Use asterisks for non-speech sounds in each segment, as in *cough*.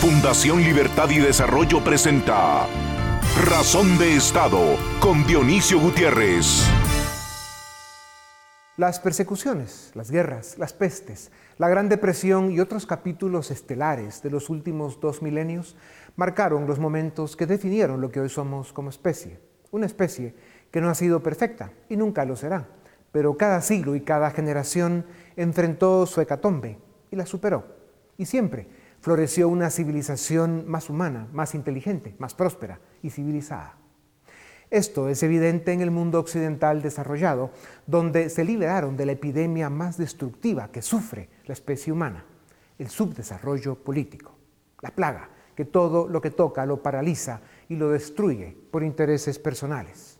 Fundación Libertad y Desarrollo presenta Razón de Estado con Dionisio Gutiérrez. Las persecuciones, las guerras, las pestes, la Gran Depresión y otros capítulos estelares de los últimos dos milenios marcaron los momentos que definieron lo que hoy somos como especie. Una especie que no ha sido perfecta y nunca lo será, pero cada siglo y cada generación enfrentó su hecatombe y la superó. Y siempre floreció una civilización más humana, más inteligente, más próspera y civilizada. Esto es evidente en el mundo occidental desarrollado, donde se liberaron de la epidemia más destructiva que sufre la especie humana, el subdesarrollo político, la plaga que todo lo que toca lo paraliza y lo destruye por intereses personales.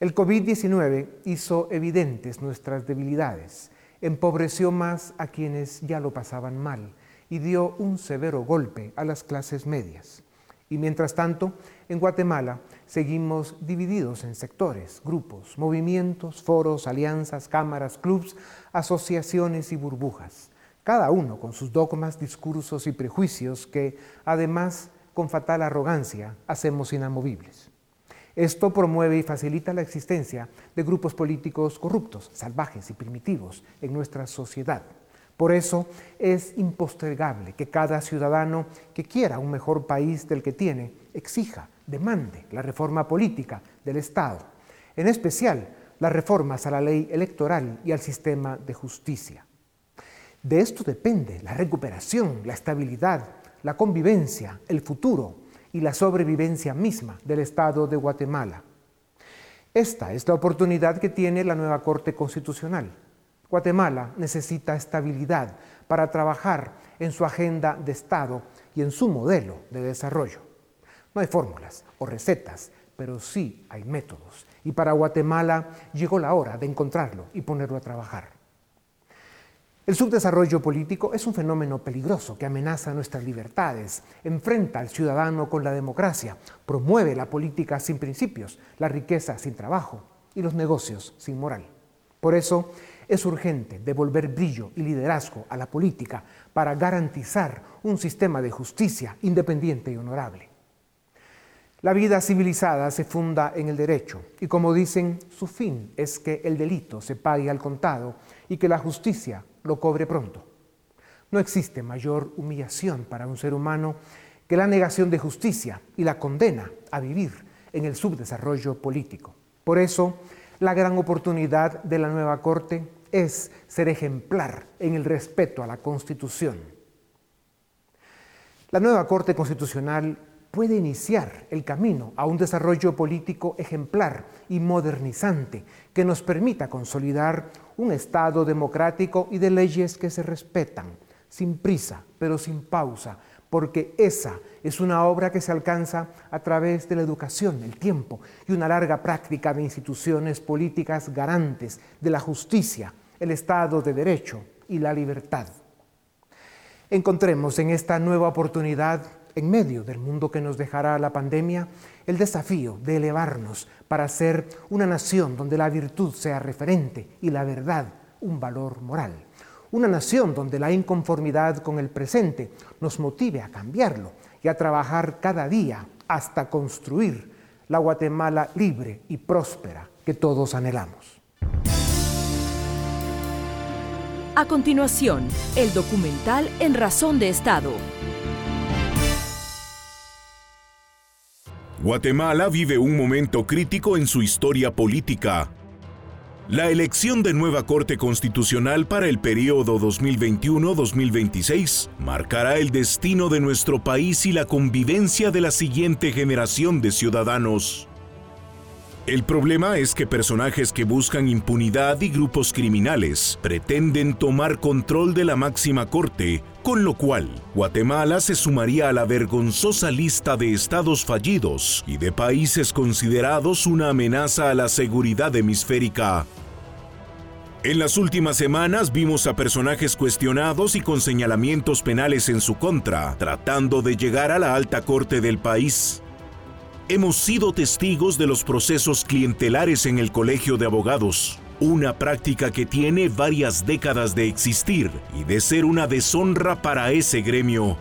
El COVID-19 hizo evidentes nuestras debilidades, empobreció más a quienes ya lo pasaban mal y dio un severo golpe a las clases medias. Y mientras tanto, en Guatemala seguimos divididos en sectores, grupos, movimientos, foros, alianzas, cámaras, clubs, asociaciones y burbujas, cada uno con sus dogmas, discursos y prejuicios que, además, con fatal arrogancia, hacemos inamovibles. Esto promueve y facilita la existencia de grupos políticos corruptos, salvajes y primitivos en nuestra sociedad por eso es impostergable que cada ciudadano que quiera un mejor país del que tiene exija, demande la reforma política del Estado, en especial las reformas a la ley electoral y al sistema de justicia. De esto depende la recuperación, la estabilidad, la convivencia, el futuro y la sobrevivencia misma del Estado de Guatemala. Esta es la oportunidad que tiene la nueva Corte Constitucional Guatemala necesita estabilidad para trabajar en su agenda de Estado y en su modelo de desarrollo. No hay fórmulas o recetas, pero sí hay métodos. Y para Guatemala llegó la hora de encontrarlo y ponerlo a trabajar. El subdesarrollo político es un fenómeno peligroso que amenaza nuestras libertades, enfrenta al ciudadano con la democracia, promueve la política sin principios, la riqueza sin trabajo y los negocios sin moral. Por eso, es urgente devolver brillo y liderazgo a la política para garantizar un sistema de justicia independiente y honorable. La vida civilizada se funda en el derecho y como dicen, su fin es que el delito se pague al contado y que la justicia lo cobre pronto. No existe mayor humillación para un ser humano que la negación de justicia y la condena a vivir en el subdesarrollo político. Por eso, la gran oportunidad de la nueva Corte es ser ejemplar en el respeto a la Constitución. La nueva Corte Constitucional puede iniciar el camino a un desarrollo político ejemplar y modernizante que nos permita consolidar un Estado democrático y de leyes que se respetan, sin prisa, pero sin pausa, porque esa es una obra que se alcanza a través de la educación, el tiempo y una larga práctica de instituciones políticas garantes de la justicia, el Estado de Derecho y la libertad. Encontremos en esta nueva oportunidad, en medio del mundo que nos dejará la pandemia, el desafío de elevarnos para ser una nación donde la virtud sea referente y la verdad un valor moral una nación donde la inconformidad con el presente nos motive a cambiarlo y a trabajar cada día hasta construir la Guatemala libre y próspera que todos anhelamos. A continuación, el documental En Razón de Estado. Guatemala vive un momento crítico en su historia política la elección de nueva Corte Constitucional para el periodo 2021-2026 marcará el destino de nuestro país y la convivencia de la siguiente generación de ciudadanos. El problema es que personajes que buscan impunidad y grupos criminales pretenden tomar control de la máxima corte, con lo cual Guatemala se sumaría a la vergonzosa lista de estados fallidos y de países considerados una amenaza a la seguridad hemisférica. En las últimas semanas vimos a personajes cuestionados y con señalamientos penales en su contra, tratando de llegar a la alta corte del país. Hemos sido testigos de los procesos clientelares en el Colegio de Abogados, una práctica que tiene varias décadas de existir y de ser una deshonra para ese gremio.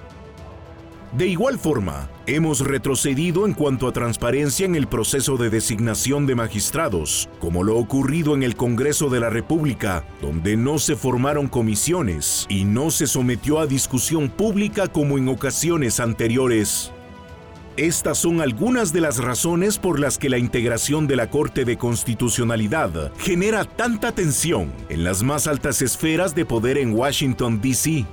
De igual forma, hemos retrocedido en cuanto a transparencia en el proceso de designación de magistrados, como lo ocurrido en el Congreso de la República, donde no se formaron comisiones y no se sometió a discusión pública como en ocasiones anteriores. Estas son algunas de las razones por las que la integración de la Corte de Constitucionalidad genera tanta tensión en las más altas esferas de poder en Washington, D.C.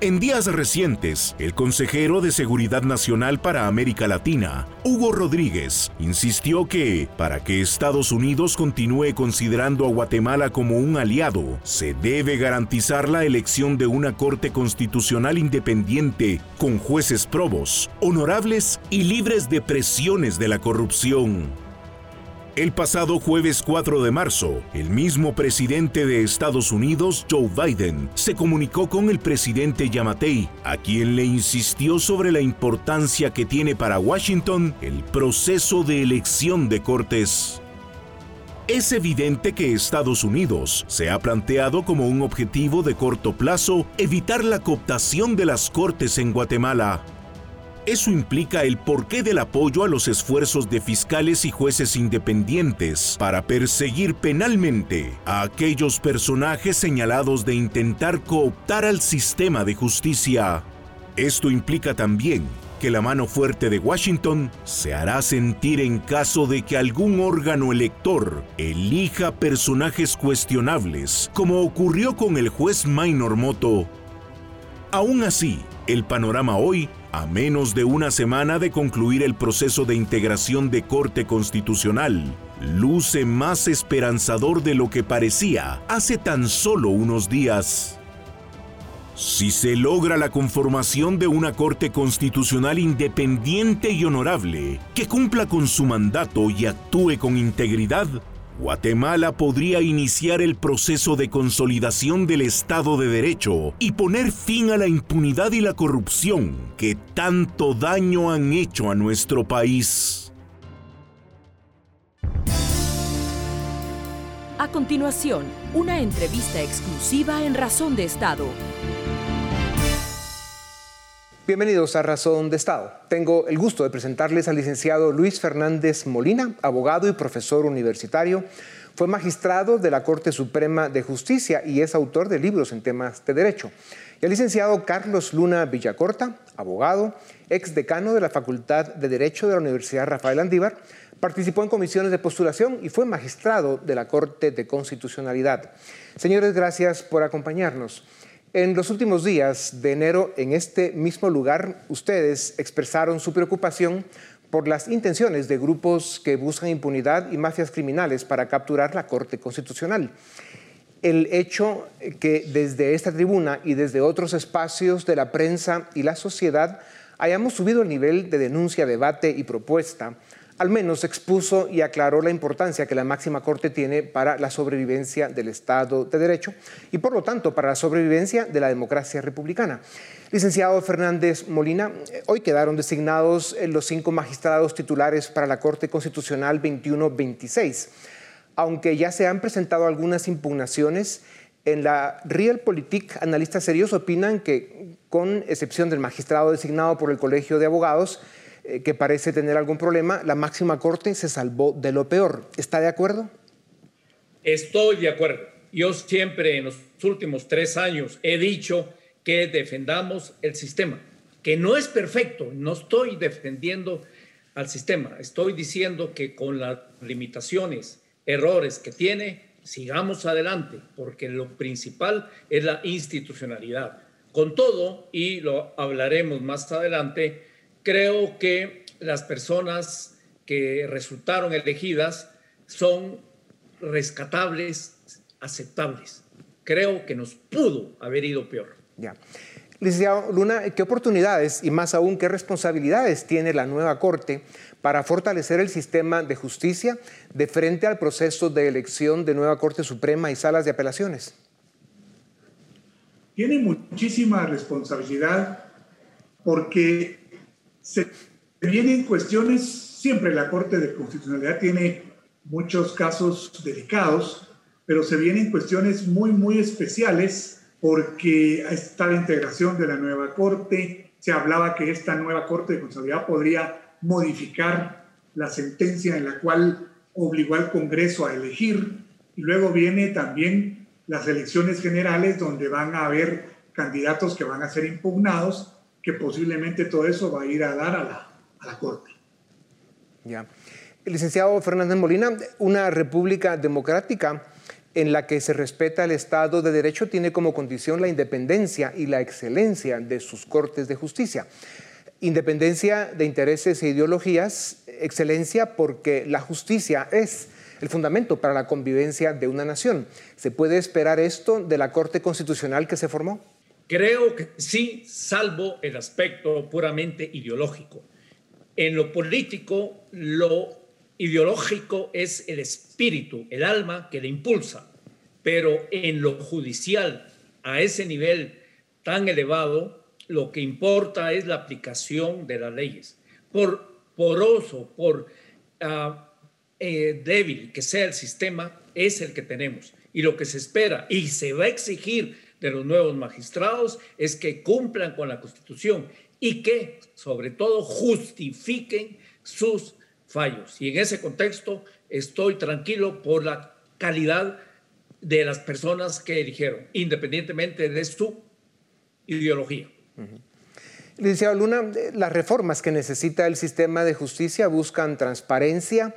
En días recientes, el consejero de Seguridad Nacional para América Latina, Hugo Rodríguez, insistió que, para que Estados Unidos continúe considerando a Guatemala como un aliado, se debe garantizar la elección de una Corte Constitucional independiente con jueces probos, honorables y libres de presiones de la corrupción. El pasado jueves 4 de marzo, el mismo presidente de Estados Unidos, Joe Biden, se comunicó con el presidente Yamatei, a quien le insistió sobre la importancia que tiene para Washington el proceso de elección de cortes. Es evidente que Estados Unidos se ha planteado como un objetivo de corto plazo evitar la cooptación de las cortes en Guatemala. Eso implica el porqué del apoyo a los esfuerzos de fiscales y jueces independientes para perseguir penalmente a aquellos personajes señalados de intentar cooptar al sistema de justicia. Esto implica también que la mano fuerte de Washington se hará sentir en caso de que algún órgano elector elija personajes cuestionables, como ocurrió con el juez Minor Moto. Aún así, el panorama hoy a menos de una semana de concluir el proceso de integración de Corte Constitucional, luce más esperanzador de lo que parecía hace tan solo unos días. Si se logra la conformación de una Corte Constitucional independiente y honorable, que cumpla con su mandato y actúe con integridad, Guatemala podría iniciar el proceso de consolidación del Estado de Derecho y poner fin a la impunidad y la corrupción que tanto daño han hecho a nuestro país. A continuación, una entrevista exclusiva en Razón de Estado. Bienvenidos a Razón de Estado. Tengo el gusto de presentarles al licenciado Luis Fernández Molina, abogado y profesor universitario. Fue magistrado de la Corte Suprema de Justicia y es autor de libros en temas de derecho. Y el licenciado Carlos Luna Villacorta, abogado, ex decano de la Facultad de Derecho de la Universidad Rafael Andívar, participó en comisiones de postulación y fue magistrado de la Corte de Constitucionalidad. Señores, gracias por acompañarnos. En los últimos días de enero, en este mismo lugar, ustedes expresaron su preocupación por las intenciones de grupos que buscan impunidad y mafias criminales para capturar la Corte Constitucional. El hecho que desde esta tribuna y desde otros espacios de la prensa y la sociedad hayamos subido el nivel de denuncia, debate y propuesta al menos expuso y aclaró la importancia que la máxima corte tiene para la sobrevivencia del Estado de Derecho y por lo tanto para la sobrevivencia de la democracia republicana. Licenciado Fernández Molina, eh, hoy quedaron designados eh, los cinco magistrados titulares para la Corte Constitucional 21-26. Aunque ya se han presentado algunas impugnaciones, en la Realpolitik analistas serios opinan que, con excepción del magistrado designado por el Colegio de Abogados, eh, que parece tener algún problema, la máxima corte se salvó de lo peor. ¿Está de acuerdo? Estoy de acuerdo. Yo siempre en los últimos tres años he dicho que defendamos el sistema, que no es perfecto, no estoy defendiendo al sistema, estoy diciendo que con las limitaciones, errores que tiene, sigamos adelante, porque lo principal es la institucionalidad. Con todo, y lo hablaremos más adelante, creo que las personas que resultaron elegidas son rescatables, aceptables. Creo que nos pudo haber ido peor. Ya. Licenciado Luna, ¿qué oportunidades y más aún qué responsabilidades tiene la nueva Corte para fortalecer el sistema de justicia de frente al proceso de elección de nueva Corte Suprema y salas de apelaciones? Tiene muchísima responsabilidad porque se vienen cuestiones, siempre la Corte de Constitucionalidad tiene muchos casos delicados, pero se vienen cuestiones muy, muy especiales porque está la integración de la nueva Corte, se hablaba que esta nueva Corte de Constitucionalidad podría modificar la sentencia en la cual obligó al Congreso a elegir. Y luego viene también las elecciones generales donde van a haber candidatos que van a ser impugnados, posiblemente todo eso va a ir a dar a la, a la Corte. Ya. El licenciado Fernández Molina, una república democrática en la que se respeta el Estado de Derecho tiene como condición la independencia y la excelencia de sus cortes de justicia. Independencia de intereses e ideologías, excelencia porque la justicia es el fundamento para la convivencia de una nación. ¿Se puede esperar esto de la Corte Constitucional que se formó? Creo que sí, salvo el aspecto puramente ideológico. En lo político, lo ideológico es el espíritu, el alma que le impulsa, pero en lo judicial, a ese nivel tan elevado, lo que importa es la aplicación de las leyes. Por poroso, por ah, eh, débil que sea el sistema, es el que tenemos. Y lo que se espera y se va a exigir de los nuevos magistrados es que cumplan con la Constitución y que, sobre todo, justifiquen sus fallos. Y en ese contexto estoy tranquilo por la calidad de las personas que eligieron, independientemente de su ideología. Licenciado Luna, las reformas que necesita el sistema de justicia buscan transparencia,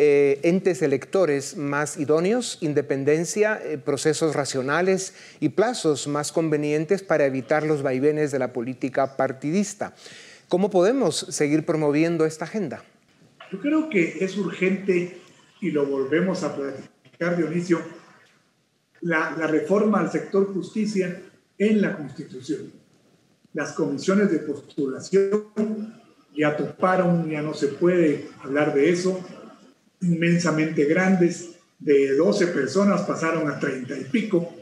eh, entes electores más idóneos, independencia, eh, procesos racionales y plazos más convenientes para evitar los vaivenes de la política partidista. ¿Cómo podemos seguir promoviendo esta agenda? Yo creo que es urgente, y lo volvemos a platicar, Dionisio, la, la reforma al sector justicia en la Constitución. Las comisiones de postulación ya toparon, ya no se puede hablar de eso, inmensamente grandes, de 12 personas pasaron a 30 y pico,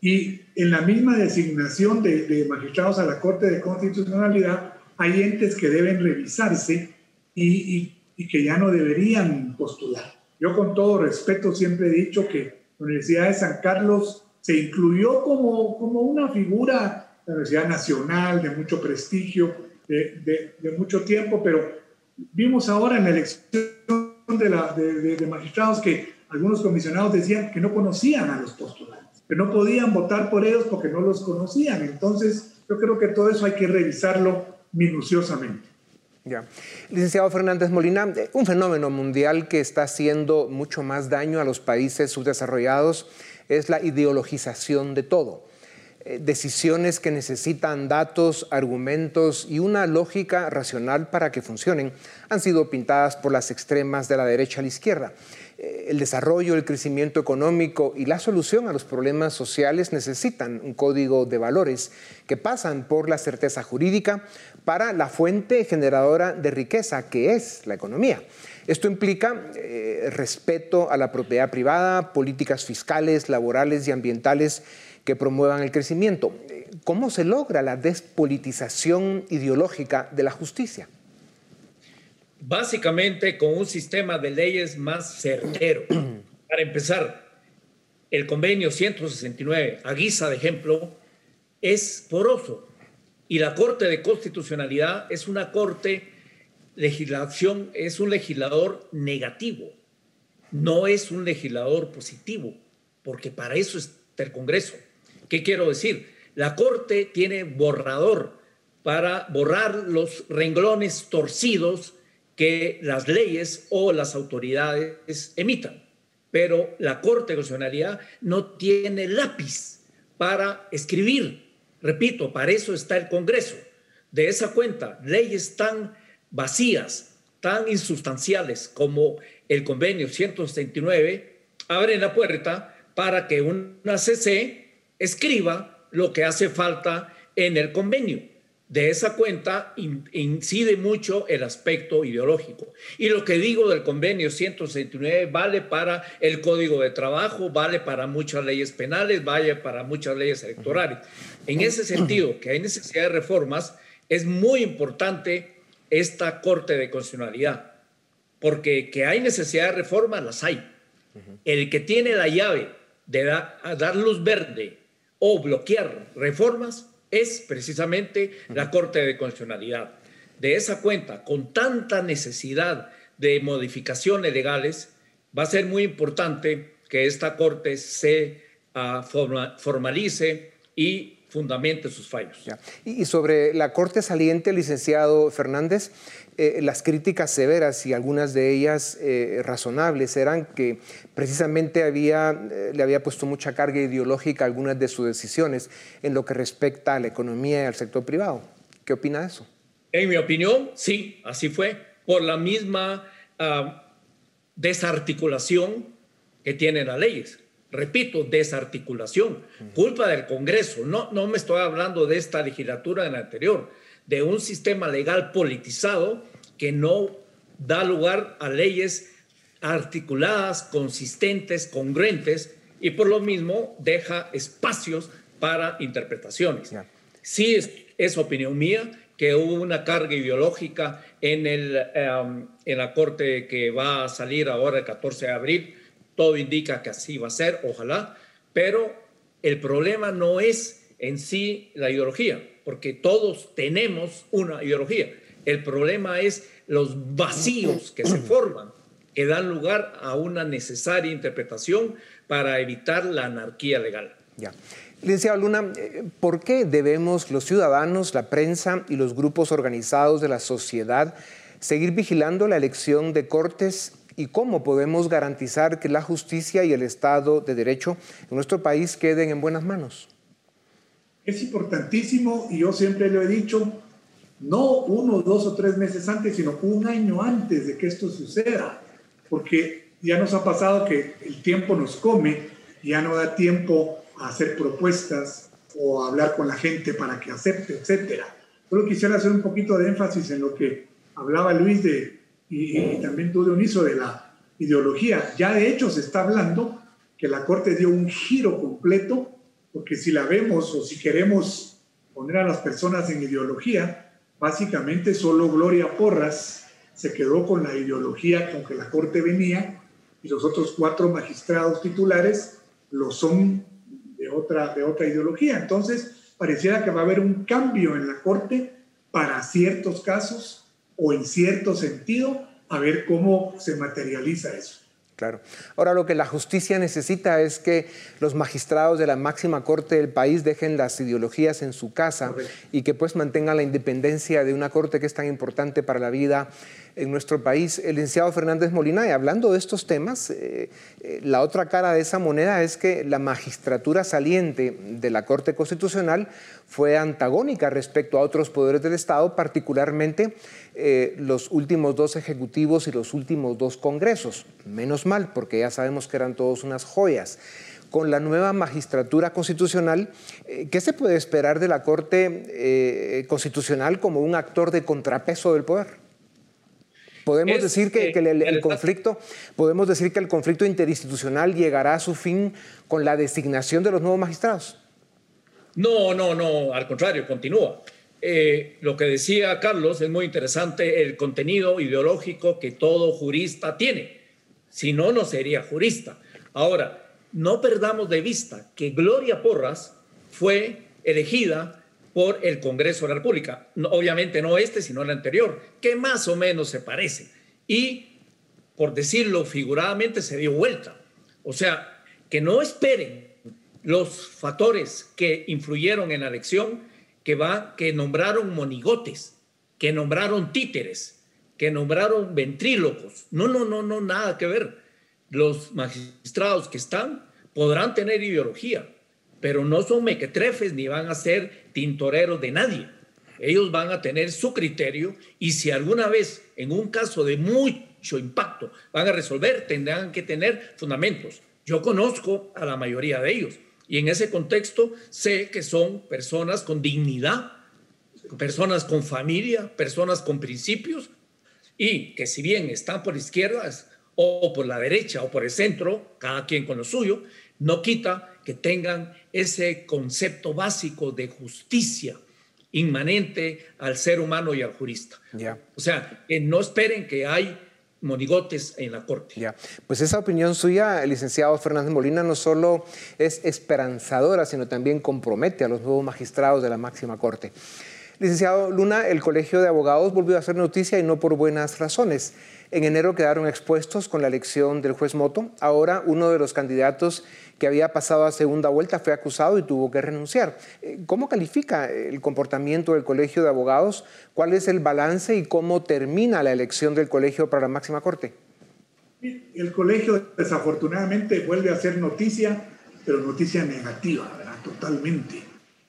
y en la misma designación de, magistrados a la Corte de Constitucionalidad hay entes que deben revisarse y que ya no deberían postular. Yo con todo respeto siempre he dicho que la Universidad de San Carlos se incluyó como, como una figura, la Universidad Nacional de mucho prestigio, de, de, mucho tiempo, pero vimos ahora en la elección de, la, de, magistrados que algunos comisionados decían que no conocían a los postulantes, que no podían votar por ellos porque no los conocían. Entonces, yo creo que todo eso hay que revisarlo minuciosamente. Ya. Licenciado Fernández Molina, un fenómeno mundial que está haciendo mucho más daño a los países subdesarrollados es la ideologización de todo. Eh, decisiones que necesitan datos, argumentos y una lógica racional para que funcionen han sido pintadas por las extremas de la derecha a la izquierda. Eh, el desarrollo, el crecimiento económico y la solución a los problemas sociales necesitan un código de valores que pasan por la certeza jurídica para la fuente generadora de riqueza, que es la economía. Esto implica eh, respeto a la propiedad privada, políticas fiscales, laborales y ambientales que promuevan el crecimiento. ¿Cómo se logra la despolitización ideológica de la justicia? básicamente con un sistema de leyes más certero. *clears throat* Para empezar, el convenio 169, a guisa de ejemplo, es poroso y la Corte de Constitucionalidad es una Corte legislación, es un legislador negativo, no es un legislador positivo, porque para eso está el Congreso. ¿Qué quiero decir? La Corte tiene borrador para borrar los renglones torcidos que las leyes o las autoridades emitan. Pero la Corte de Constitucionalidad no tiene lápiz para escribir. Repito, para eso está el Congreso. De esa cuenta, leyes tan vacías, tan insustanciales como el convenio 169, abren la puerta para que una CC escriba lo que hace falta en el convenio de esa cuenta incide mucho el aspecto ideológico. Y lo que digo del convenio 169 vale para el código de trabajo, vale para muchas leyes penales, vale para muchas leyes electorales. En ese sentido, que hay necesidad de reformas, es muy importante esta Corte de Constitucionalidad, porque que hay necesidad de reformas, las hay. El que tiene la llave de dar luz verde o bloquear reformas es precisamente la Corte de Constitucionalidad. De esa cuenta, con tanta necesidad de modificaciones legales, va a ser muy importante que esta Corte se uh, formalice y fundamente sus fallos. Y sobre la Corte saliente, licenciado Fernández, eh, las críticas severas y algunas de ellas eh, razonables eran que precisamente había, eh, le había puesto mucha carga ideológica a algunas de sus decisiones en lo que respecta a la economía y al sector privado. ¿Qué opina de eso? En mi opinión, sí, así fue, por la misma ah, desarticulación que tienen las leyes. Repito, desarticulación, culpa del Congreso. No, no me estoy hablando de esta legislatura la anterior, de un sistema legal politizado que no da lugar a leyes articuladas, consistentes, congruentes y por lo mismo deja espacios para interpretaciones. Sí es, opinión mía que hubo una carga ideológica en, el, em, en la corte que va a salir ahora el 14 de abril. Todo indica que así va a ser, ojalá, pero el problema no es en sí la ideología, porque todos tenemos una ideología. El problema es los vacíos que se *clears throat* forman, que dan lugar a una necesaria interpretación para evitar la anarquía legal. Ya. Licenciado Luna, eh, ¿por qué debemos los ciudadanos, la prensa y los grupos organizados de la sociedad seguir vigilando la elección de cortes y cómo podemos garantizar que la justicia y el Estado de Derecho en nuestro país queden en buenas manos? Es importantísimo y yo siempre lo he dicho, no uno, dos o tres meses antes, sino un año antes de que esto suceda, porque ya nos ha pasado que el tiempo nos come, ya no da tiempo a hacer propuestas o a hablar con la gente para que acepte, etc. Solo quisiera hacer un poquito de énfasis en lo que hablaba Luis de, y, y también tú, Dioniso, de la ideología. Ya de hecho se está hablando que la Corte dio un giro completo porque si la vemos o si queremos poner a las personas en ideología, básicamente solo Gloria Porras se quedó con la ideología con que la Corte venía y los otros cuatro magistrados titulares lo son de otra, de otra ideología. Entonces, pareciera que va a haber un cambio en la Corte para ciertos casos o en cierto sentido, a ver cómo se materializa eso. Claro. Ahora lo que la justicia necesita es que los magistrados de la máxima corte del país dejen las ideologías en su casa y que pues mantengan la independencia de una corte que es tan importante para la vida en nuestro país. El licenciado Fernández Molina, y hablando de estos temas, eh, eh, la otra cara de esa moneda es que la magistratura saliente de la Corte Constitucional fue antagónica respecto a otros poderes del Estado, particularmente eh, los últimos dos ejecutivos y los últimos dos congresos. Menos mal, porque ya sabemos que eran todos unas joyas con la nueva magistratura constitucional, ¿qué se puede esperar de la Corte Constitucional como un actor de contrapeso del poder? Podemos decir que, el, conflicto, podemos decir que el conflicto interinstitucional llegará a su fin con la designación de los nuevos magistrados. No, no, no, al contrario, continúa. Eh, lo que decía Carlos es muy interesante, el contenido ideológico que todo jurista tiene. Si no, no sería jurista. Ahora, no perdamos de vista que Gloria Porras fue elegida por el Congreso de la República. obviamente no este, sino el anterior, que más o menos se parece. Y, por decirlo figuradamente, se dio vuelta. O sea, que no esperen los factores que influyeron en la elección, que, va, que nombraron monigotes, que nombraron títeres, que nombraron ventrílocos. No, no, no, no, nada que ver. Los magistrados que están podrán tener ideología, pero no son mequetrefes ni van a ser tintoreros de nadie. Ellos van a tener su criterio y si alguna vez en un caso de mucho impacto van a resolver, tendrán que tener fundamentos. Yo conozco a la mayoría de ellos y en ese contexto sé que son personas con dignidad, personas con familia, personas con principios y que si bien están por izquierdas o por la derecha o por el centro, cada quien con lo suyo, no quita que tengan ese concepto básico de justicia inmanente al ser humano y al jurista. O sea, que no esperen que hay monigotes en la Corte. Ya, pues esa opinión suya, licenciado Fernández Molina, no solo es esperanzadora, sino también compromete a los nuevos magistrados de la máxima Corte. Licenciado Luna, el Colegio de Abogados volvió a hacer noticia y no por buenas razones. En enero quedaron expuestos con la elección del juez Moto. Ahora uno de los candidatos que había pasado a segunda vuelta fue acusado y tuvo que renunciar. Eh, ¿Cómo califica el comportamiento del Colegio de Abogados? ¿Cuál es el balance y cómo termina la elección del colegio para la máxima corte? El colegio desafortunadamente vuelve a ser noticia, pero noticia negativa, ¿verdad? totalmente.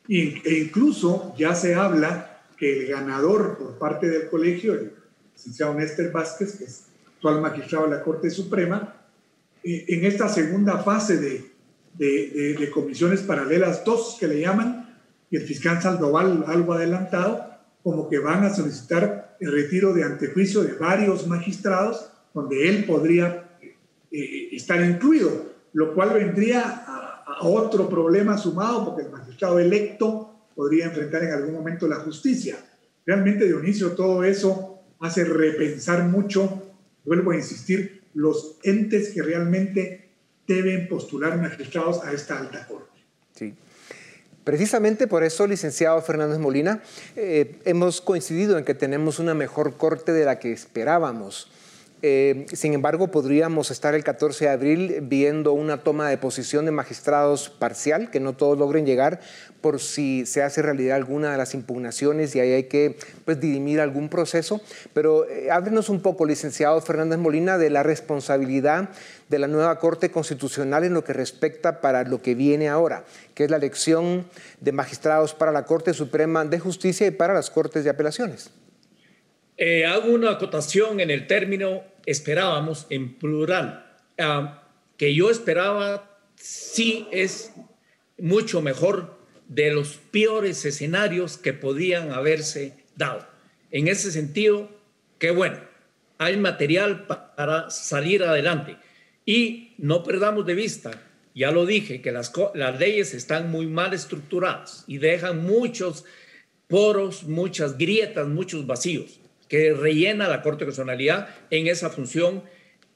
E incluso ya se habla que el ganador por parte del colegio, el licenciado Néstor Vázquez, que es actual magistrado de la Corte Suprema, eh, en esta segunda fase de, de, comisiones paralelas, dos que le llaman, y el fiscal Saldoval algo adelantado, como que van a solicitar el retiro de antejuicio de varios magistrados, donde él podría eh, estar incluido, lo cual vendría a, a, otro problema sumado, porque el magistrado electo podría enfrentar en algún momento la justicia. Realmente, Dionisio, todo eso hace repensar mucho, vuelvo a insistir, los entes que realmente deben postular magistrados a esta alta corte. Sí. Precisamente por eso, licenciado Fernández Molina, eh, hemos coincidido en que tenemos una mejor corte de la que esperábamos. Eh, sin embargo, podríamos estar el 14 de abril viendo una toma de posición de magistrados parcial, que no todos logren llegar, por si se hace realidad alguna de las impugnaciones y ahí hay que pues, dirimir algún proceso. Pero eh, háblenos un poco, licenciado Fernández Molina, de la responsabilidad de la nueva Corte Constitucional en lo que respecta para lo que viene ahora, que es la elección de magistrados para la Corte Suprema de Justicia y para las Cortes de Apelaciones. Eh, hago una acotación en el término esperábamos en plural, ah, que yo esperaba sí es mucho mejor de los peores escenarios que podían haberse dado. En ese sentido, qué bueno, hay material para salir adelante. Y no perdamos de vista, ya lo dije, que las, las leyes están muy mal estructuradas y dejan muchos poros, muchas grietas, muchos vacíos que rellena la Corte de Constitucionalidad en esa función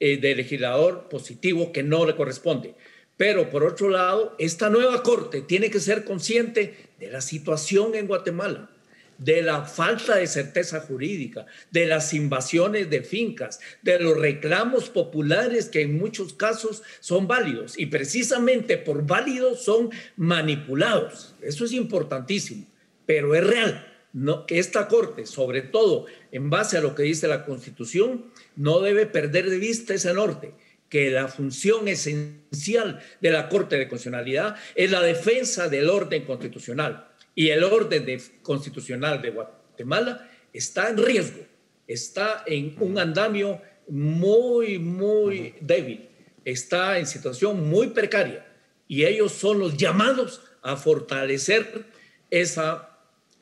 eh, de legislador positivo que no le corresponde. Pero por otro lado, esta nueva Corte tiene que ser consciente de la situación en Guatemala, de la falta de certeza jurídica, de las invasiones de fincas, de los reclamos populares que en muchos casos son válidos y precisamente por válidos son manipulados. Eso es importantísimo, pero es real no, que esta Corte, sobre todo en base a lo que dice la Constitución, no debe perder de vista ese norte, que la función esencial de la Corte de Constitucionalidad es la defensa del orden constitucional. Y el orden constitucional de Guatemala está en riesgo, está en un andamio muy, muy débil, está en situación muy precaria. Y ellos son los llamados a fortalecer esa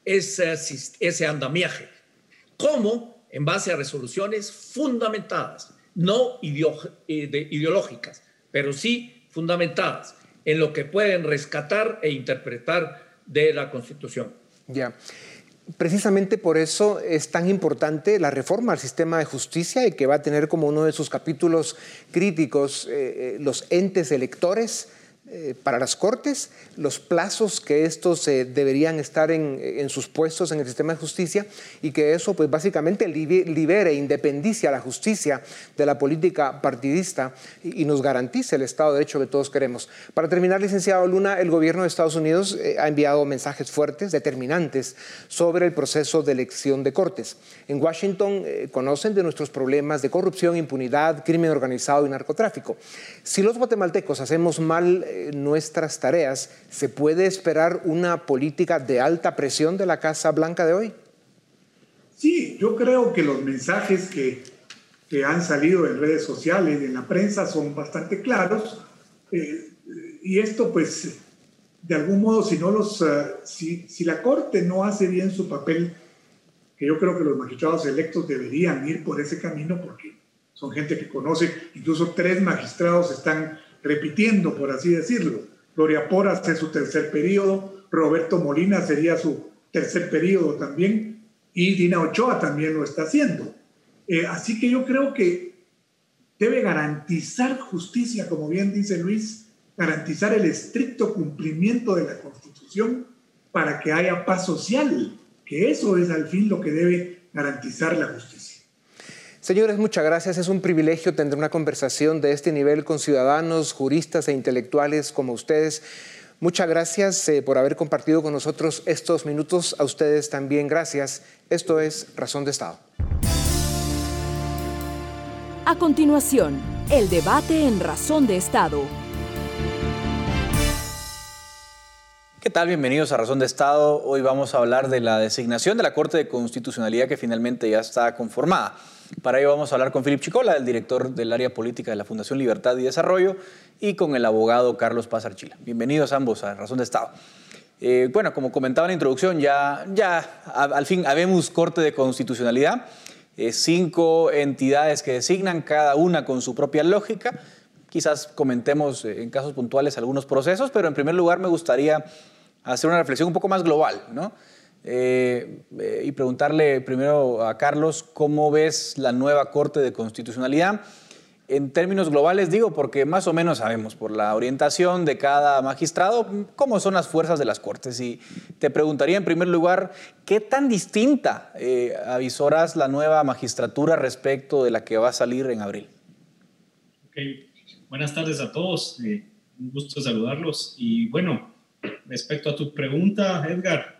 ese, ese andamiaje. ¿Cómo? En base a resoluciones fundamentadas, no eh, ideológicas, pero sí fundamentadas en lo que pueden rescatar e interpretar de la Constitución. Ya. Precisamente por eso es tan importante la reforma al sistema de justicia y que va a tener como uno de sus capítulos críticos eh, eh, los entes electores eh, para las cortes, los plazos que estos eh, estar en, sus puestos en el sistema de justicia y que eso pues básicamente libere, independicia a la justicia de la política partidista y, nos garantice el Estado de Derecho que todos queremos. Para terminar, licenciado Luna, el gobierno de Estados Unidos eh, ha enviado mensajes fuertes, determinantes, sobre el proceso de elección de cortes. En Washington conocen de nuestros problemas de corrupción, impunidad, crimen organizado y narcotráfico. Si los guatemaltecos hacemos mal nuestras tareas, ¿se puede esperar una política de alta presión de la Casa Blanca de hoy? Sí, yo creo que los mensajes que, que han salido en redes sociales y en la prensa son bastante claros. Eh, y esto, pues, de algún modo, si, no los, eh, si, si la Corte no hace bien su papel, que yo creo que los magistrados electos deberían ir por ese camino porque son gente que conoce, incluso tres magistrados están repitiendo, por así decirlo. Gloria Porras es su tercer periodo, Roberto Molina sería su tercer periodo también, y Dina Ochoa también lo está haciendo. Eh, así que yo creo que debe garantizar justicia, como bien dice Luis, garantizar el estricto cumplimiento de la Constitución para que haya paz social, que eso es al fin lo que debe garantizar la justicia. Señores, muchas gracias. Es un privilegio tener una conversación de este nivel con ciudadanos, juristas e intelectuales como ustedes. Muchas gracias eh, por haber compartido con nosotros estos minutos. A ustedes también gracias. Esto es Razón de Estado. A continuación, el debate en Razón de Estado. ¿Qué tal? Bienvenidos a Razón de Estado. Hoy vamos a hablar de la designación de la Corte de Constitucionalidad que finalmente ya está conformada. Para ello vamos a hablar con Filip Chicola, el director del área política de la Fundación Libertad y Desarrollo, y con el abogado Carlos Paz Archila. Bienvenidos ambos a Razón de Estado. Eh, bueno, como comentaba en la introducción, ya, ya al fin habemos Corte de Constitucionalidad. Eh, cinco entidades que designan, cada una con su propia lógica. Quizás comentemos eh, en casos puntuales algunos procesos, pero en primer lugar me gustaría hacer una reflexión un poco más global, ¿no? Eh, y preguntarle primero a Carlos cómo ves la nueva Corte de Constitucionalidad. En términos globales digo, porque más o menos sabemos por la orientación de cada magistrado cómo son las fuerzas de las Cortes. Y te preguntaría en primer lugar, ¿qué tan distinta eh, la nueva magistratura respecto de la que va a salir en abril? Buenas tardes a todos, eh, un gusto saludarlos. Y bueno, respecto a tu pregunta, Edgar, eh,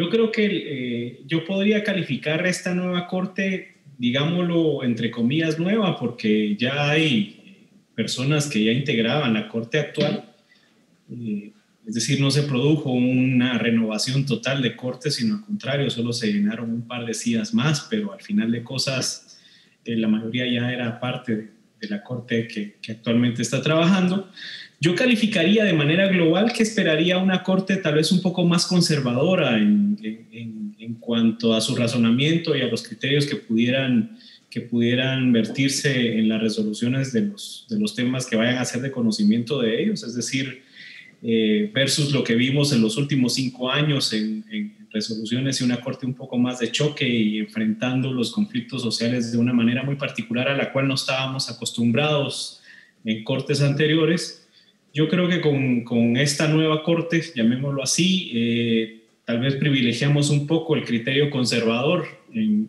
yo creo que yo podría calificar esta nueva Corte digámoslo, entre comillas, nueva, porque ya hay personas que ya integraban la Corte actual. Eh, es decir, no se produjo una renovación total de Corte, sino al contrario, solo se llenaron un par de sillas más, pero al final de cosas, eh, la mayoría ya era parte de, la Corte que, que, actualmente está trabajando. Yo calificaría de manera global que esperaría una Corte tal vez un poco más conservadora en, en, en cuanto a su razonamiento y a los criterios que pudieran, que pudieran vertirse en las resoluciones de los, de los temas que vayan a ser de conocimiento de ellos, es decir, eh, versus lo que vimos en los últimos cinco años en, en, resoluciones y una corte un poco más de choque y enfrentando los conflictos sociales de una manera muy particular a la cual no estábamos acostumbrados en cortes anteriores. Yo creo que con, con esta nueva corte, llamémoslo así, eh, tal vez privilegiamos un poco el criterio conservador en,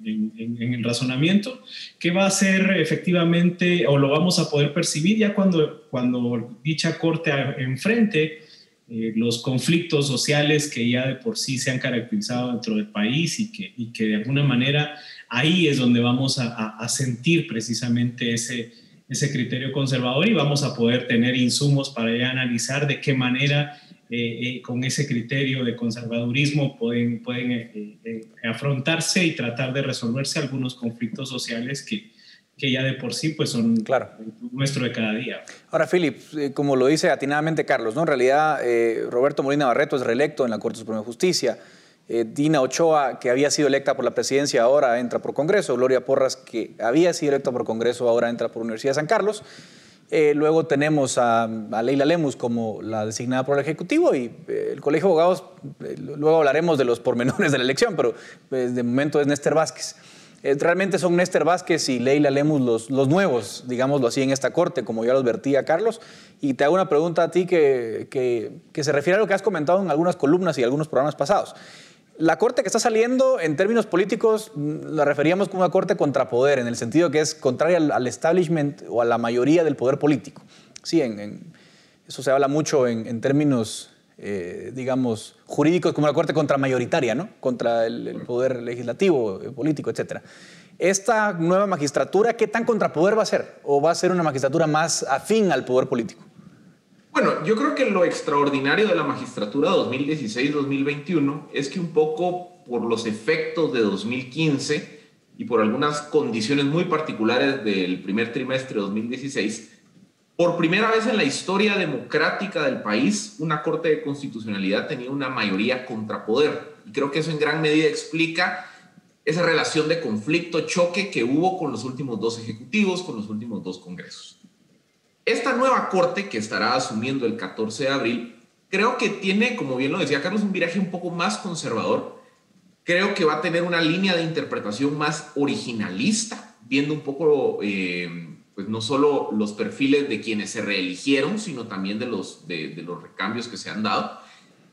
el razonamiento, que va a ser efectivamente, o lo vamos a poder percibir ya cuando, cuando dicha corte enfrente eh, los conflictos sociales que ya de por sí se han caracterizado dentro del país y que, y que de alguna manera ahí es donde vamos a, a sentir precisamente ese, ese criterio conservador y vamos a poder tener insumos para ya analizar de qué manera eh, eh, con ese criterio de conservadurismo pueden, pueden eh, afrontarse y tratar de resolverse algunos conflictos sociales que, que ya de por sí pues son claro. nuestro de cada día. Ahora, Philip, como lo dice atinadamente Carlos, ¿no? en realidad Roberto Molina Barreto es reelecto en la Corte Suprema de Justicia. Dina Ochoa, que había sido electa por la presidencia, ahora entra por Congreso. Gloria Porras, que había sido electa por Congreso, ahora entra por Universidad de San Carlos. Eh, luego tenemos a, Leila Lemus como la designada por el Ejecutivo y eh, el Colegio de Abogados, eh, luego hablaremos de los pormenores de la elección, pero pues, de momento es Néstor Vázquez. realmente son Néstor Vázquez y Leila Lemus los, los, nuevos, digámoslo así, en esta corte, como ya lo advertía Carlos. Y te hago una pregunta a ti que, que se refiere a lo que has comentado en algunas columnas y algunos programas pasados. La corte que está saliendo, en términos políticos, la referíamos como una corte contrapoder, en el sentido que es contraria al, establishment o a la mayoría del poder político. Sí, en, eso se habla mucho en, términos, eh, digamos, jurídicos, como una corte contramayoritaria, ¿no? Contra el, poder legislativo, eh, político, etc. Esta nueva magistratura, ¿qué tan contrapoder va a ser? ¿O va a ser una magistratura más afín al poder político? Bueno, yo creo que lo extraordinario de la magistratura 2016-2021 es que un poco por los efectos de 2015 y por algunas condiciones muy particulares del primer trimestre de 2016, por primera vez en la historia democrática del país, una Corte de Constitucionalidad tenía una mayoría contrapoder. Y creo que eso en gran medida explica esa relación de conflicto, choque que hubo con los últimos dos ejecutivos, con los últimos dos congresos. Esta nueva corte que estará asumiendo el 14 de abril, creo que tiene, como bien lo decía Carlos, un viraje un poco más conservador. Creo que va a tener una línea de interpretación más originalista, viendo un poco eh, pues no solo los perfiles de quienes se reeligieron, sino también de los, de, de los recambios que se han dado.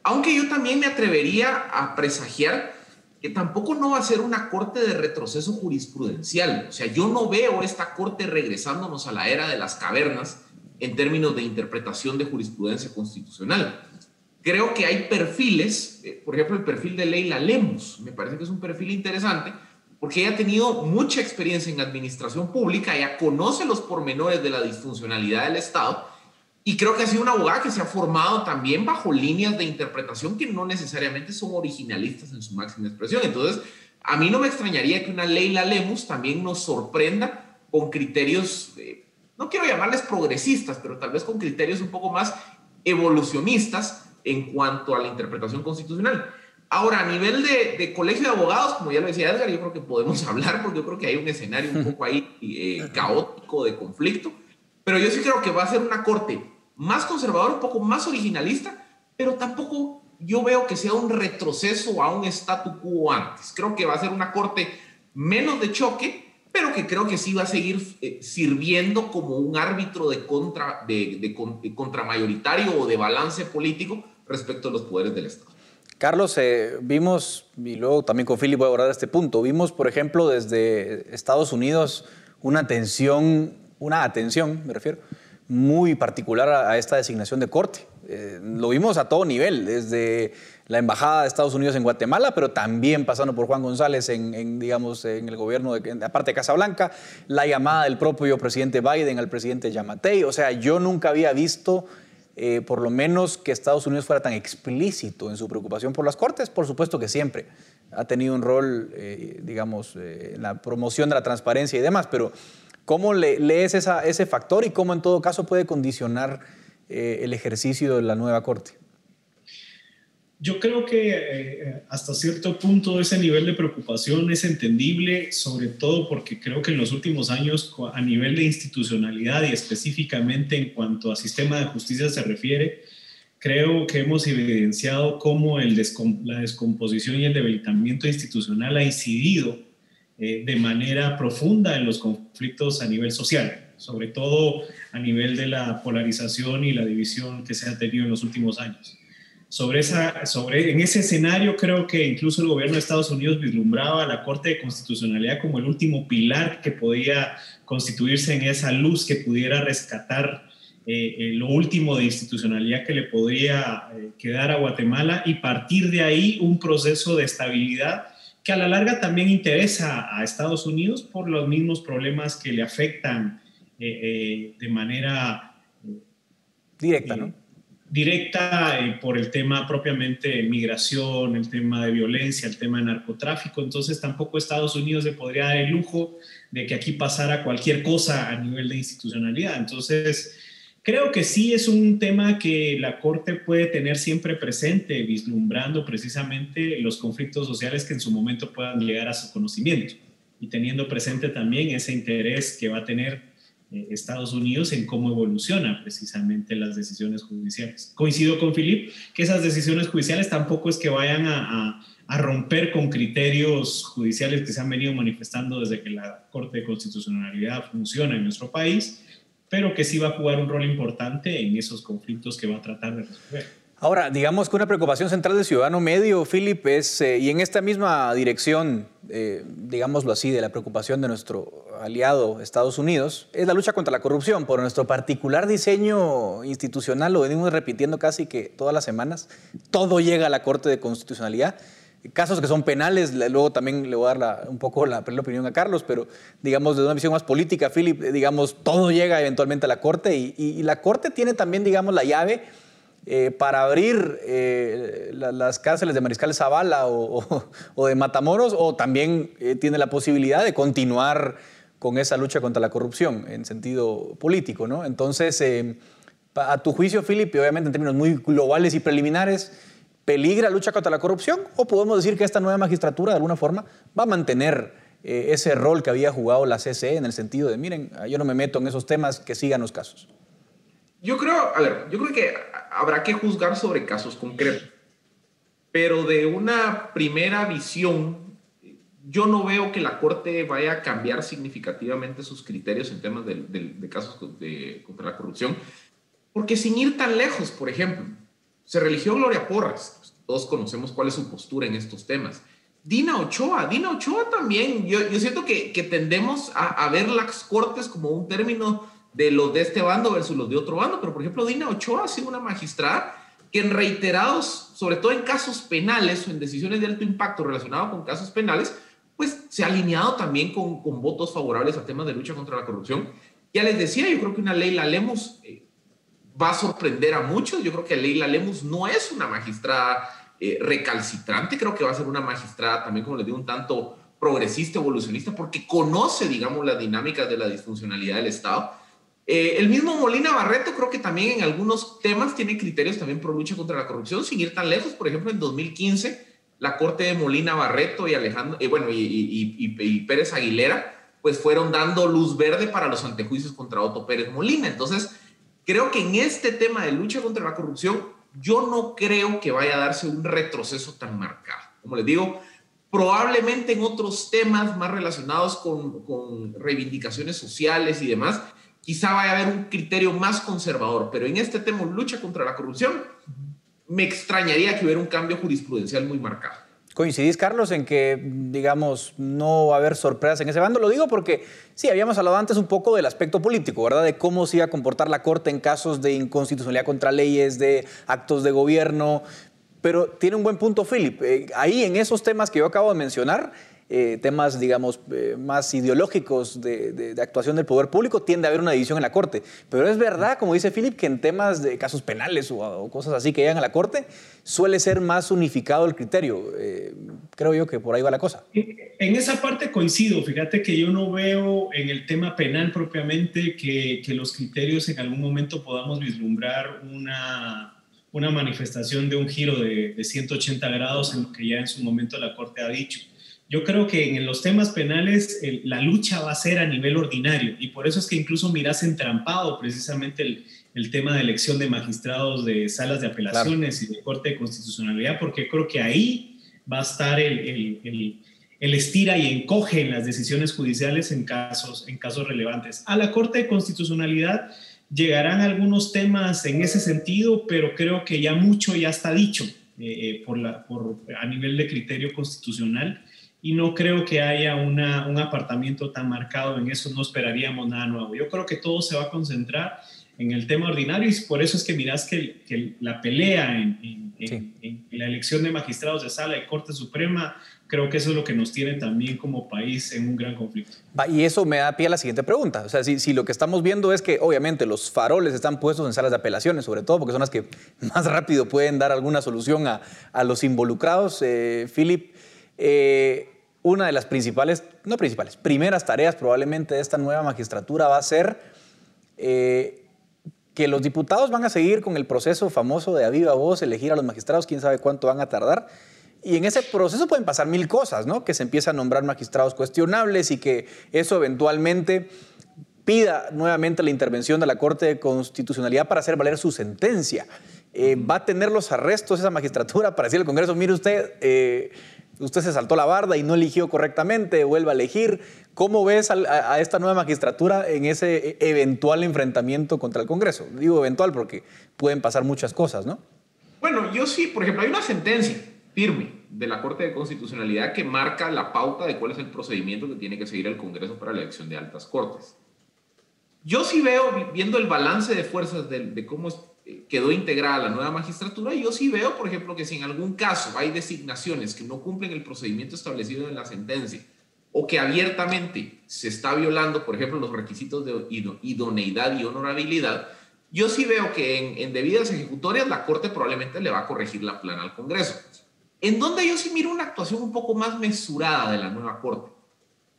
Aunque yo también me atrevería a presagiar que tampoco no va a ser una corte de retroceso jurisprudencial. O sea, yo no veo esta corte regresándonos a la era de las cavernas en términos de interpretación de jurisprudencia constitucional. Creo que hay perfiles, eh, por ejemplo, el perfil de Leila Lemus, me parece que es un perfil interesante, porque ella ha tenido mucha experiencia en administración pública, ella conoce los pormenores de la disfuncionalidad del Estado y creo que ha sido una abogada que se ha formado también bajo líneas de interpretación que no necesariamente son originalistas en su máxima expresión. Entonces, a mí no me extrañaría que una Leila Lemus también nos sorprenda con criterios, eh, no quiero llamarles progresistas, pero tal vez con criterios un poco más evolucionistas en cuanto a la interpretación constitucional. Ahora, a nivel de, colegio de abogados, como ya lo decía Edgar, yo creo que podemos *laughs* hablar porque yo creo que hay un escenario un poco ahí eh, *laughs* caótico de conflicto, pero yo sí creo que va a ser una corte más conservador, un poco más originalista, pero tampoco yo veo que sea un retroceso a un statu quo antes. Creo que va a ser una corte menos de choque, pero que creo que sí va a seguir eh, sirviendo como un árbitro de, contra, de, de, contramayoritario o de balance político respecto a los poderes del Estado. Carlos, eh, vimos, y luego también con Philip voy a abordar este punto, vimos, por ejemplo, desde Estados Unidos una tensión, una atención, me refiero, muy particular a, esta designación de corte. Eh, lo vimos a todo nivel, desde la Embajada de Estados Unidos en Guatemala, pero también pasando por Juan González en, digamos, en el gobierno, de, aparte de Casablanca, la llamada del propio presidente Biden al presidente Yamatei. O sea, yo nunca había visto, eh, por lo menos, que Estados Unidos fuera tan explícito en su preocupación por las cortes. Por supuesto que siempre ha tenido un rol, eh, digamos, en la promoción de la transparencia y demás, pero ¿Cómo lees ese factor y cómo en todo caso puede condicionar eh, el ejercicio de la nueva Corte? Yo creo que eh, hasta cierto punto ese nivel de preocupación es entendible, sobre todo porque creo que en los últimos años a nivel de institucionalidad y específicamente en cuanto a sistema de justicia se refiere, creo que hemos evidenciado cómo la descomposición y el debilitamiento institucional ha incidido eh, de manera profunda en los conflictos a nivel social, sobre todo a nivel de la polarización y la división que se ha tenido en los últimos años. Sobre esa, sobre, en ese escenario creo que incluso el gobierno de Estados Unidos vislumbraba a la Corte de Constitucionalidad como el último pilar que podía constituirse en esa luz que pudiera rescatar eh, eh, lo último de institucionalidad que le podría quedar a Guatemala y partir de ahí un proceso de estabilidad que a la larga también interesa a Estados Unidos por los mismos problemas que le afectan eh, eh, de manera directa, ¿no? Directa por el tema propiamente de migración, el tema de violencia, el tema de narcotráfico. Entonces tampoco Estados Unidos le podría dar el lujo de que aquí pasara cualquier cosa a nivel de institucionalidad. Entonces, Creo que sí es un tema que la Corte puede tener siempre presente, vislumbrando precisamente los conflictos sociales que en su momento puedan llegar a su conocimiento y teniendo presente también ese interés que va a tener Estados Unidos en cómo evoluciona precisamente las decisiones judiciales. Coincido con Filip que esas decisiones judiciales tampoco es que vayan a, a romper con criterios judiciales que se han venido manifestando desde que la Corte de Constitucionalidad funciona en nuestro país pero que sí va a jugar un rol importante en esos conflictos que va a tratar de resolver. Ahora, digamos que una preocupación central del ciudadano medio, Philip, es, eh, y en esta misma dirección, eh, digámoslo así, de la preocupación de nuestro aliado Estados Unidos, es la lucha contra la corrupción. Por nuestro particular diseño institucional, lo venimos repitiendo casi que todas las semanas, todo llega a la Corte de Constitucionalidad casos que son penales, luego también le voy a dar un poco la, opinión a Carlos, pero digamos desde una visión más política, Philip, digamos, todo llega eventualmente a la Corte y, la Corte tiene también, digamos, la llave eh, para abrir eh, las cárceles de Mariscal Zavala o, de Matamoros, o también eh, tiene la posibilidad de continuar con esa lucha contra la corrupción en sentido político, ¿no? Entonces, a tu juicio, Philip, obviamente en términos muy globales y preliminares, ¿Peligra la lucha contra la corrupción? ¿O podemos decir que esta nueva magistratura de alguna forma va a mantener ese rol que había jugado la CCE en el sentido de, miren, yo no me meto en esos temas, que sigan los casos? Yo creo, a ver, yo creo que habrá que juzgar sobre casos concretos, pero de una primera visión, yo no veo que la Corte vaya a cambiar significativamente sus criterios en temas de, casos contra la corrupción, porque sin ir tan lejos, por ejemplo, se religió Gloria Porras, todos conocemos cuál es su postura en estos temas. Dina Ochoa, Dina Ochoa también, yo, siento que, tendemos a, a, ver las cortes como un término de los de este bando versus los de otro bando, pero por ejemplo Dina Ochoa ha sido una magistrada que en reiterados, sobre todo en casos penales o en decisiones de alto impacto relacionados con casos penales, pues se ha alineado también con, con votos favorables a temas de lucha contra la corrupción. Ya les decía, yo creo que una ley la Lemus eh, va a sorprender a muchos. Yo creo que Leila Lemus no es una magistrada eh, recalcitrante, creo que va a ser una magistrada también, como les digo, un tanto progresista, evolucionista, porque conoce, digamos, las dinámicas de la disfuncionalidad del Estado. Eh, el mismo Molina Barreto creo que también en algunos temas tiene criterios también pro lucha contra la corrupción, sin ir tan lejos. Por ejemplo, en 2015 la corte de Molina Barreto y Alejandro, eh, bueno, y, Pérez Aguilera, pues fueron dando luz verde para los antejuicios contra Otto Pérez Molina. Entonces, creo que en este tema de lucha contra la corrupción, yo no creo que vaya a darse un retroceso tan marcado. Como les digo, probablemente en otros temas más relacionados con, con reivindicaciones sociales y demás, quizá vaya a haber un criterio más conservador, pero en este tema, lucha contra la corrupción, me extrañaría que hubiera un cambio jurisprudencial muy marcado. ¿Coincidís, Carlos, en que, digamos, no va a haber sorpresas en ese bando? Lo digo porque, sí, habíamos hablado antes un poco del aspecto político, ¿verdad? De cómo se iba a comportar la Corte en casos de inconstitucionalidad contra leyes, de actos de gobierno. Pero tiene un buen punto, Philip. Eh, ahí, en esos temas que yo acabo de mencionar, eh, temas, digamos, eh, más ideológicos de, actuación del poder público, tiende a haber una división en la Corte. Pero es verdad, como dice Philip, que en temas de casos penales o, cosas así que llegan a la Corte, suele ser más unificado el criterio. Eh, creo yo que por ahí va la cosa. En esa parte coincido. Fíjate que yo no veo en el tema penal propiamente que, que los criterios en algún momento podamos vislumbrar una, una manifestación de un giro de, de 180 grados en lo que ya en su momento la Corte ha dicho. Yo creo que en los temas penales la lucha va a ser a nivel ordinario y por eso es que incluso miras entrampado precisamente el, el tema de elección de magistrados de salas de apelaciones y de corte de constitucionalidad, porque creo que ahí va a estar el, el, el, estira y encoge en las decisiones judiciales en casos, en casos relevantes. A la corte de constitucionalidad llegarán algunos temas en ese sentido, pero creo que ya mucho ya está dicho eh, eh, por la, por, a nivel de criterio constitucional y no creo que haya una, un apartamiento tan marcado en eso, no esperaríamos nada nuevo. Yo creo que todo se va a concentrar en el tema ordinario y por eso es que mirás que, que la pelea en, en, la elección de magistrados de sala y Corte Suprema, creo que eso es lo que nos tiene también como país en un gran conflicto. Y eso me da pie a la siguiente pregunta. O sea, si, si, lo que estamos viendo es que obviamente los faroles están puestos en salas de apelaciones, sobre todo porque son las que *laughs* más rápido pueden dar alguna solución a, a los involucrados, eh, Philip, eh, una de las principales, no principales, primeras tareas probablemente de esta nueva magistratura va a ser eh, que los diputados van a seguir con el proceso famoso de a viva voz, elegir a los magistrados, quién sabe cuánto van a tardar. Y en ese proceso pueden pasar mil cosas, ¿no? Que se empieza a nombrar magistrados cuestionables y que eso eventualmente pida nuevamente la intervención de la Corte de Constitucionalidad para hacer valer su sentencia. Eh, va a tener los arrestos esa magistratura para decirle al Congreso, mire usted, eh, usted se saltó la barda y no eligió correctamente, vuelva a elegir. ¿Cómo ves a, esta nueva magistratura en ese eventual enfrentamiento contra el Congreso? Digo eventual porque pueden pasar muchas cosas, ¿no? Bueno, yo sí, por ejemplo, hay una sentencia firme de la Corte de Constitucionalidad que marca la pauta de cuál es el procedimiento que tiene que seguir el Congreso para la elección de altas cortes. Yo sí veo, viendo el balance de fuerzas de, de cómo quedó integrada la nueva magistratura, yo sí veo, por ejemplo, que si en algún caso hay designaciones que no cumplen el procedimiento establecido en la sentencia, o que abiertamente se está violando, por ejemplo, los requisitos de idoneidad y honorabilidad, yo sí veo que en, debidas ejecutorias la Corte probablemente le va a corregir la plana al Congreso. En donde yo sí miro una actuación un poco más mesurada de la nueva Corte.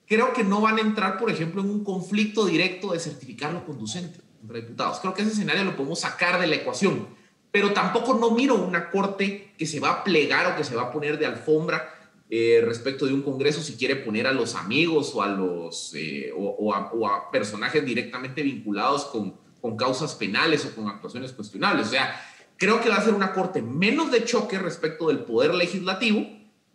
Creo que no van a entrar, por ejemplo, en un conflicto directo de certificar lo conducente entre diputados. Creo que ese escenario lo podemos sacar de la ecuación, pero tampoco no miro una corte que se va a plegar o que se va a poner de alfombra eh, respecto de un Congreso si quiere poner a los amigos o a los eh, o, a, personajes directamente vinculados con, con causas penales o con actuaciones cuestionables. O sea, creo que va a ser una corte menos de choque respecto del poder legislativo,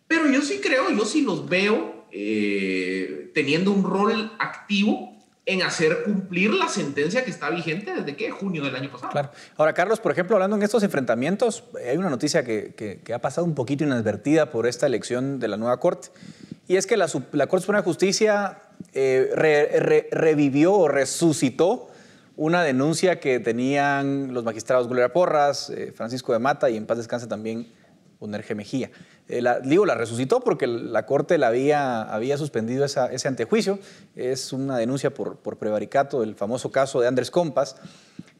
pero yo sí creo, yo sí los veo eh, teniendo un rol activo en hacer cumplir la sentencia que está vigente desde que junio del año pasado. Claro. Ahora, Carlos, por ejemplo, hablando en estos enfrentamientos, hay una noticia que, ha pasado un poquito inadvertida por esta elección de la nueva Corte, y es que la, Corte Suprema de Justicia eh, revivió o resucitó una denuncia que tenían los magistrados Gloria Porras, eh, Francisco de Mata y en paz descanse también G. Mejía. Eh, la, digo, la resucitó porque la Corte la había, había suspendido ese antejuicio. Es una denuncia por, por prevaricato, el famoso caso de Andrés Compas.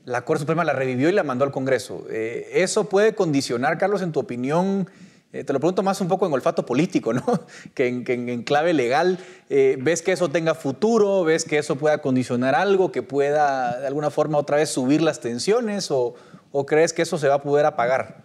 La Corte Suprema la revivió y la mandó al Congreso. Eh, ¿Eso puede condicionar, Carlos, en tu opinión? Eh, te lo pregunto más un poco en olfato político, ¿no? *laughs* que, en, clave legal. ¿Ves que eso tenga futuro? ¿Ves que eso pueda condicionar algo, que pueda de alguna forma otra vez subir las tensiones? ¿O, o crees que eso se va a poder apagar?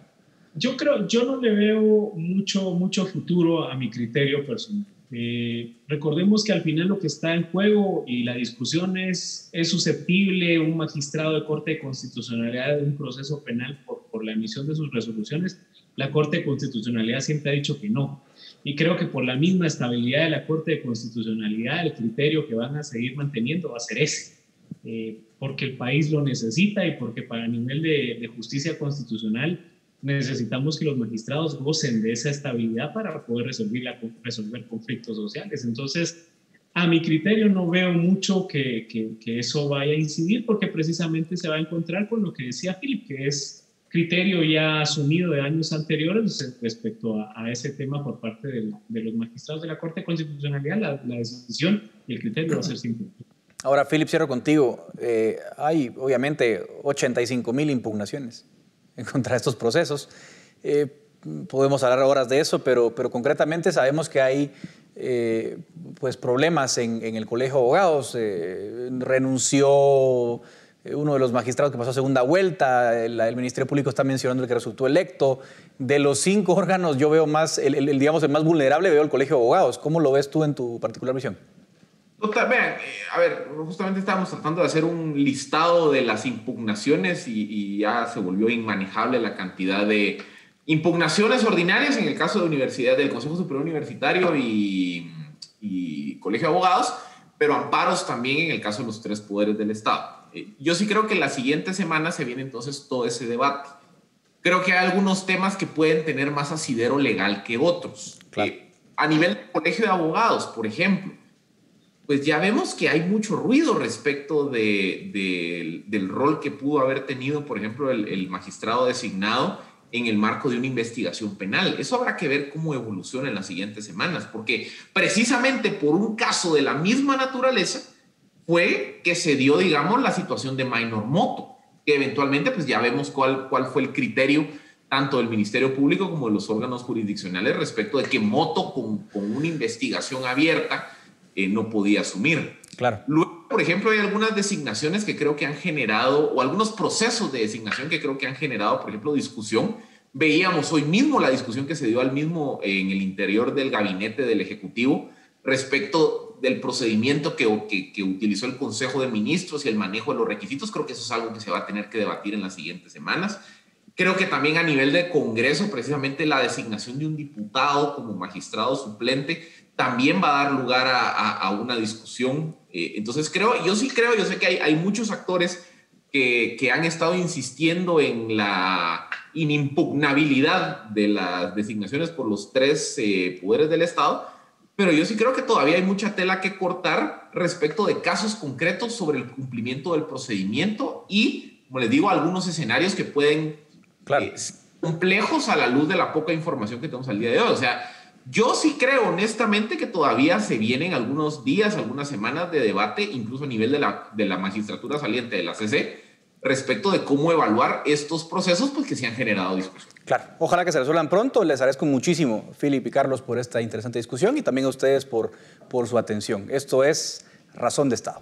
Yo creo, yo no le veo mucho, mucho futuro a mi criterio personal. Eh, recordemos que al final lo que está en juego y la discusión es, es susceptible un magistrado de Corte de Constitucionalidad de un proceso penal por, por la emisión de sus resoluciones. La Corte de Constitucionalidad siempre ha dicho que no. Y creo que por la misma estabilidad de la Corte de Constitucionalidad, el criterio que van a seguir manteniendo va a ser ese. Eh, porque el país lo necesita y porque para nivel de, de justicia constitucional necesitamos que los magistrados gocen de esa estabilidad para poder resolver, la, resolver conflictos sociales. Entonces, a mi criterio no veo mucho que, que, eso vaya a incidir porque precisamente se va a encontrar con lo que decía Philip, que es criterio ya asumido de años anteriores respecto a, ese tema por parte de, los magistrados de la Corte de Constitucionalidad, la, la, decisión y el criterio va a ser simple. Ahora, Philip, cierro contigo. Eh, hay obviamente 85 mil impugnaciones *laughs* en contra estos procesos. Eh, podemos hablar horas de eso, pero, pero concretamente sabemos que hay eh, pues problemas en, el Colegio de Abogados. Eh, renunció uno de los magistrados que pasó a segunda vuelta, el, Ministerio Público está mencionando el que resultó electo. De los cinco *laughs* órganos, yo veo más, el, digamos, el más vulnerable veo el Colegio de Abogados. ¿Cómo lo ves tú en tu particular visión? Vean, eh, a ver, justamente estábamos tratando de hacer un listado de las impugnaciones y, ya se volvió inmanejable la cantidad de impugnaciones ordinarias en el caso de universidad, del Consejo Superior Universitario y, Colegio de Abogados, pero amparos también en el caso de los tres poderes del Estado. Eh, yo sí creo que la siguiente semana se viene entonces todo ese debate. Creo que hay algunos temas que pueden tener más asidero legal que otros. Eh, a nivel del Colegio de Abogados, por ejemplo, pues ya vemos que hay mucho ruido respecto de, del rol que pudo haber tenido, por ejemplo, el, magistrado designado en el marco de una investigación penal. Eso habrá que ver cómo evoluciona en las siguientes semanas, porque precisamente por un caso de la misma naturaleza fue que se dio, digamos, la situación de Minor Moto, que eventualmente pues ya vemos cuál, cuál fue el criterio tanto del Ministerio Público como de los órganos jurisdiccionales respecto de que Moto con, con una investigación abierta eh, no podía asumir. Claro. Luego, por ejemplo, hay algunas designaciones que creo que han generado, o algunos procesos de designación que creo que han generado, por ejemplo, discusión. Veíamos hoy mismo la discusión que se dio al mismo en el interior del gabinete del Ejecutivo respecto del procedimiento que, que, que, utilizó el Consejo de Ministros y el manejo de los requisitos. Creo que eso es algo que se va a tener que debatir en las siguientes semanas. Creo que también a nivel de Congreso, precisamente la designación de un diputado como magistrado suplente también va a dar lugar a, una discusión. Eh, entonces creo, yo sí creo, yo sé que hay, hay muchos actores que, que, han estado insistiendo en la inimpugnabilidad de las designaciones por los tres eh, poderes del Estado, pero yo sí creo que todavía hay mucha tela que cortar respecto de casos concretos sobre el cumplimiento del procedimiento y, como les digo, algunos escenarios que pueden claro. Eh, complejos a la luz de la poca información que tenemos al día de hoy. O sea, yo sí creo honestamente que todavía se vienen algunos días, algunas semanas de debate, incluso a nivel de la, de la magistratura saliente de la CC, respecto de cómo evaluar estos procesos pues, que se han generado discusión. Claro, ojalá que se resuelvan pronto. Les agradezco muchísimo, Philip y Carlos, por esta interesante discusión y también a ustedes por, por su atención. Esto es Razón de Estado.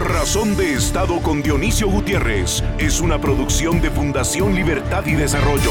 Razón de Estado con Dionisio Gutiérrez es una producción de Fundación Libertad y Desarrollo.